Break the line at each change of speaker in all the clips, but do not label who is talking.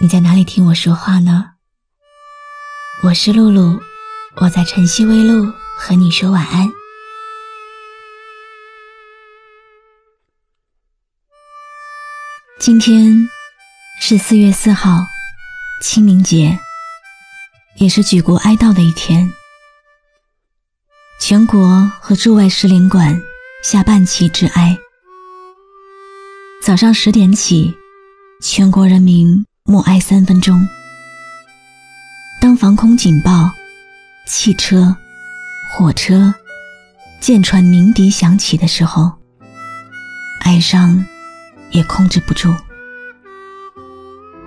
你在哪里听我说话呢？我是露露，我在晨曦微露和你说晚安。今天是四月四号，清明节，也是举国哀悼的一天。全国和驻外使领馆下半旗致哀。早上十点起，全国人民。默哀三分钟。当防空警报、汽车、火车、舰船鸣笛响起的时候，哀伤也控制不住。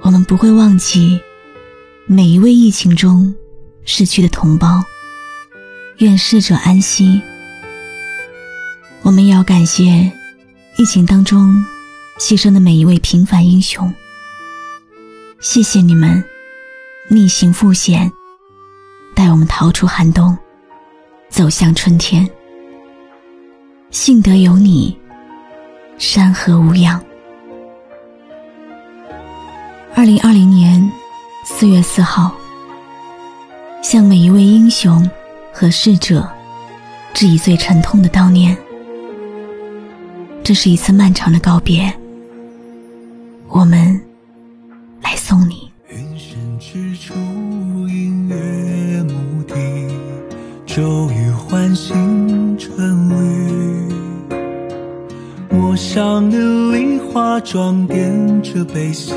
我们不会忘记每一位疫情中逝去的同胞，愿逝者安息。我们也要感谢疫情当中牺牲的每一位平凡英雄。谢谢你们，逆行赴险，带我们逃出寒冬，走向春天。幸得有你，山河无恙。二零二零年四月四号，向每一位英雄和逝者致以最沉痛的悼念。这是一次漫长的告别，我们。来送你。
云深之处隐约目的骤雨唤醒春绿陌上的梨花装点着悲喜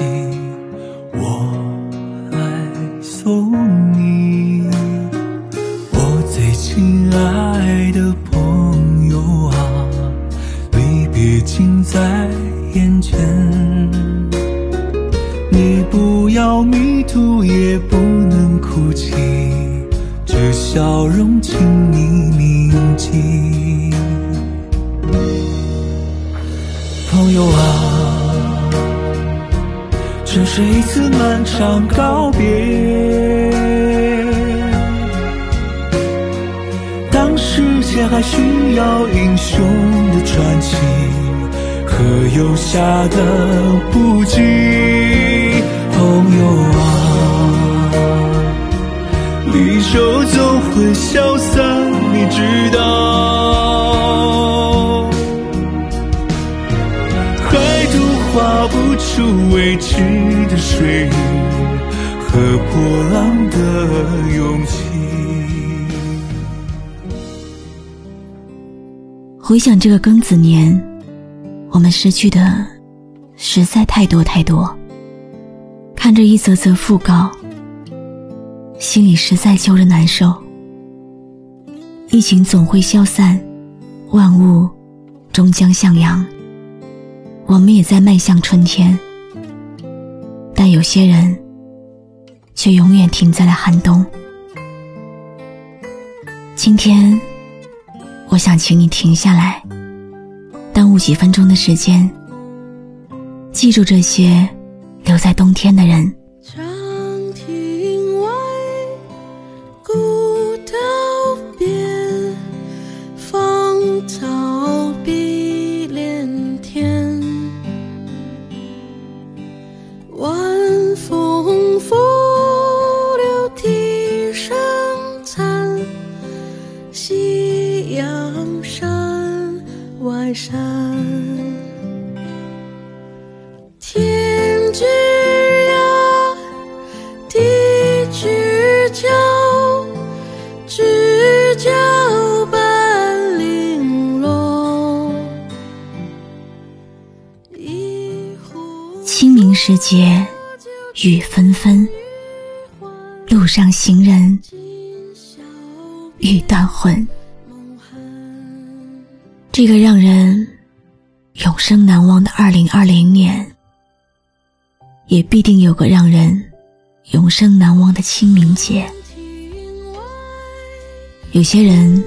我来送你。我最亲爱的朋笑容，请你铭记。朋友啊，这是一次漫长告别。当世界还需要英雄的传奇。和有下的不羁，朋友啊，离愁总会消散，你知道。海图画不出未知的水域和波浪的勇气。
回想这个庚子年。我们失去的实在太多太多，看着一则则讣告，心里实在揪着难受。疫情总会消散，万物终将向阳，我们也在迈向春天。但有些人却永远停在了寒冬。今天，我想请你停下来。耽误几分钟的时间，记住这些留在冬天的人。时节雨纷纷，路上行人欲断魂。这个让人永生难忘的二零二零年，也必定有个让人永生难忘的清明节。有些人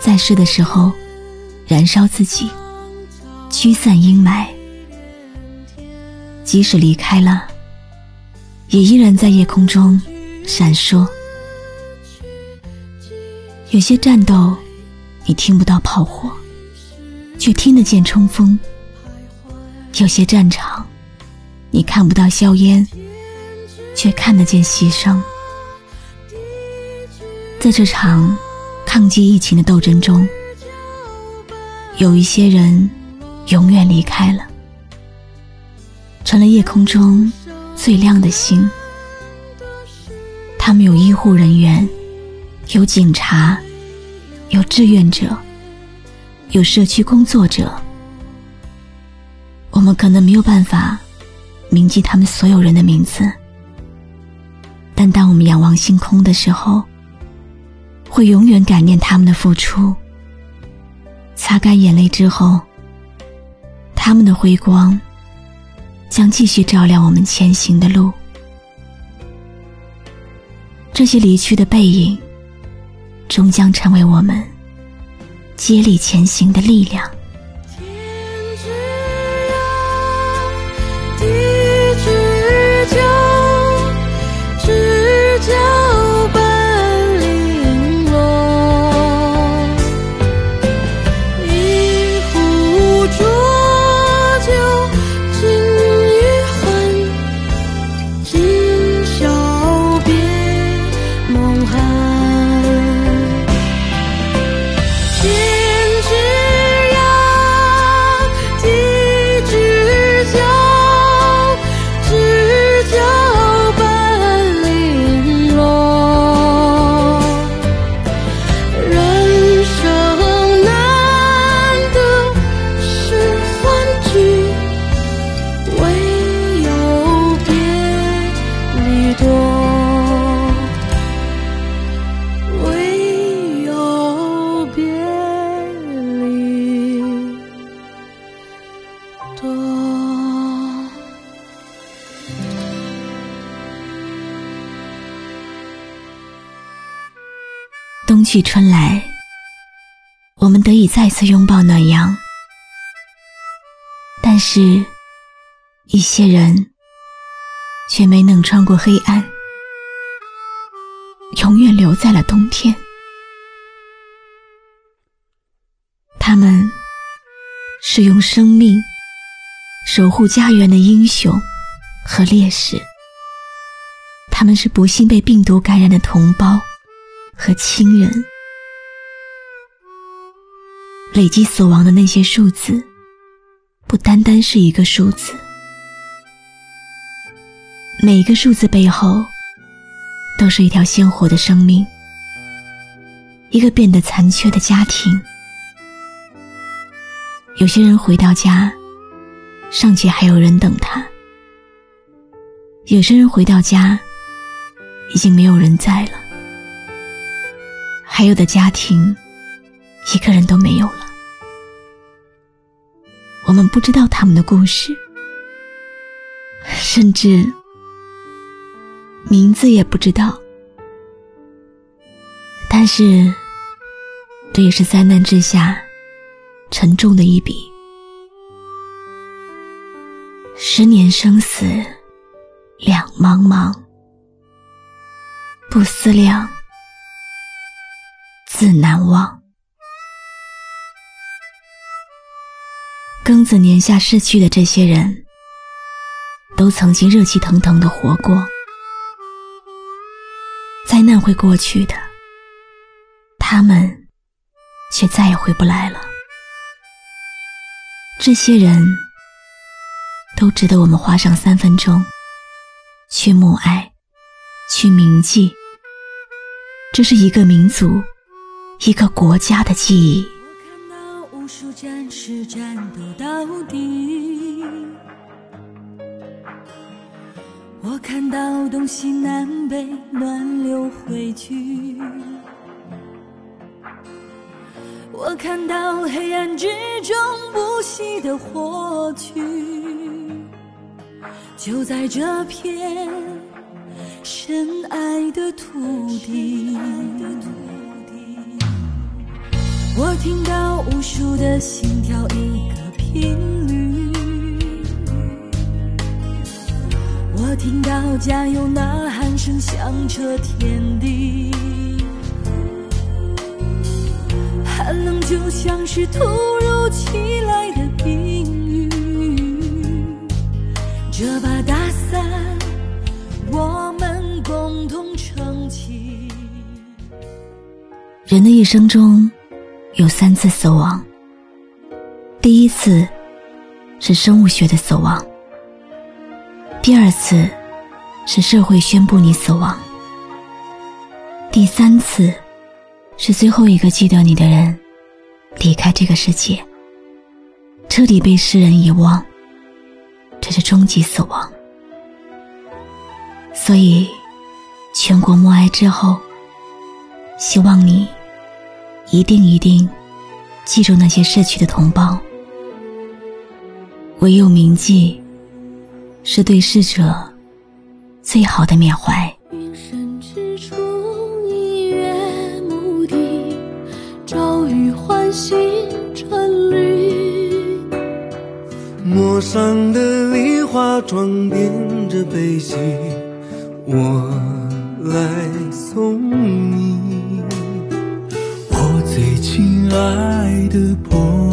在世的时候燃烧自己，驱散阴霾，即使离开了，也依然在夜空中闪烁。有些战斗，你听不到炮火，却听得见冲锋；有些战场。你看不到硝烟，却看得见牺牲。在这场抗击疫情的斗争中，有一些人永远离开了，成了夜空中最亮的星。他们有医护人员，有警察，有志愿者，有社区工作者。我们可能没有办法。铭记他们所有人的名字，但当我们仰望星空的时候，会永远感念他们的付出。擦干眼泪之后，他们的辉光将继续照亮我们前行的路。这些离去的背影，终将成为我们接力前行的力量。去春来，我们得以再次拥抱暖阳。但是，一些人却没能穿过黑暗，永远留在了冬天。他们是用生命守护家园的英雄和烈士，他们是不幸被病毒感染的同胞。和亲人累积死亡的那些数字，不单单是一个数字，每一个数字背后都是一条鲜活的生命，一个变得残缺的家庭。有些人回到家，尚且还有人等他；有些人回到家，已经没有人在了。还有的家庭，一个人都没有了。我们不知道他们的故事，甚至名字也不知道。但是，这也是灾难之下沉重的一笔。十年生死两茫茫，不思量。自难忘。庚子年下逝去的这些人，都曾经热气腾腾的活过。灾难会过去的，他们却再也回不来了。这些人都值得我们花上三分钟去默哀，去铭记。这是一个民族。一个国家的记忆。
我看到无数战士战斗到底，我看到东西南北暖流汇聚，我看到黑暗之中不息的火炬。就在这片深爱的土地。我听到无数的心跳，一个频率。我听到加油呐喊声响彻天地，寒冷就像是突如其来的冰雨。这把大伞，我们共同撑起。
人的一生中。有三次死亡。第一次是生物学的死亡，第二次是社会宣布你死亡，第三次是最后一个记得你的人离开这个世界，彻底被世人遗忘。这是终极死亡。所以，全国默哀之后，希望你。一定一定记住那些逝去的同胞，唯有铭记，是对逝者最好的缅怀。
云深之处，一月牧笛，朝雨唤醒春绿。
陌上的梨花装点着悲喜，我来送你。爱的朋友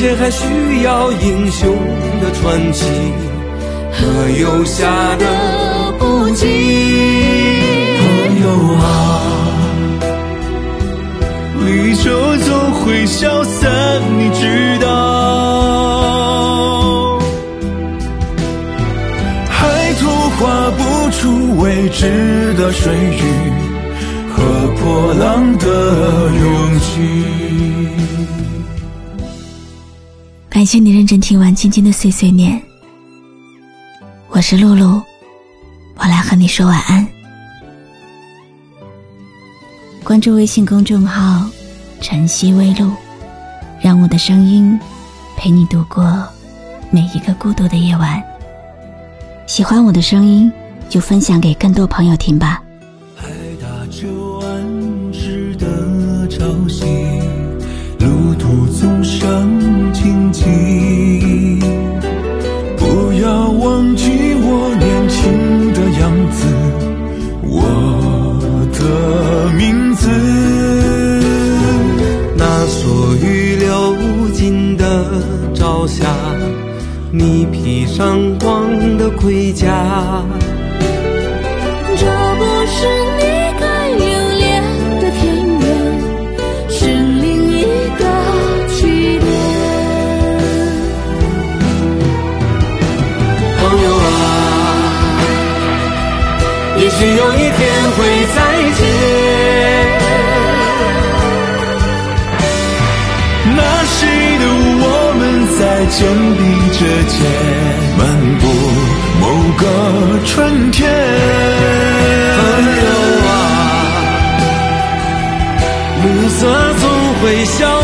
界还需要英雄的传奇和游侠的不羁。朋友啊，离愁总会消散，你知道。海图画不出未知的水域和破浪的勇气。
感谢你认真听完今天的碎碎念，我是露露，我来和你说晚安。关注微信公众号“晨曦微露”，让我的声音陪你度过每一个孤独的夜晚。喜欢我的声音，就分享给更多朋友听吧。
回家。
这不是你该留恋的田园，是另一个起点。朋友啊也许有一天会再见。
那时的我们在肩并着肩，漫步个春天。朋友啊，暮色总会消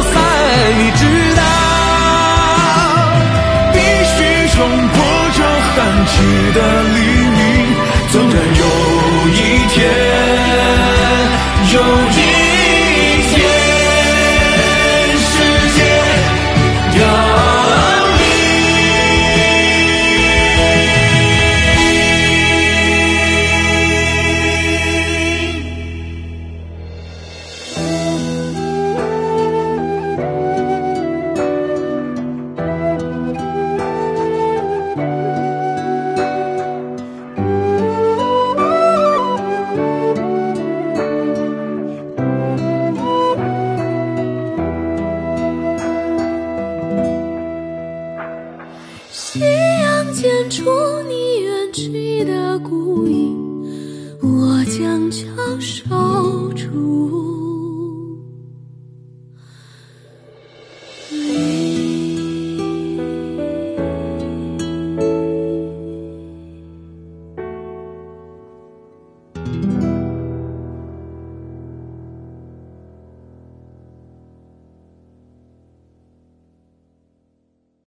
剪出你远去
的孤影，我将翘首伫。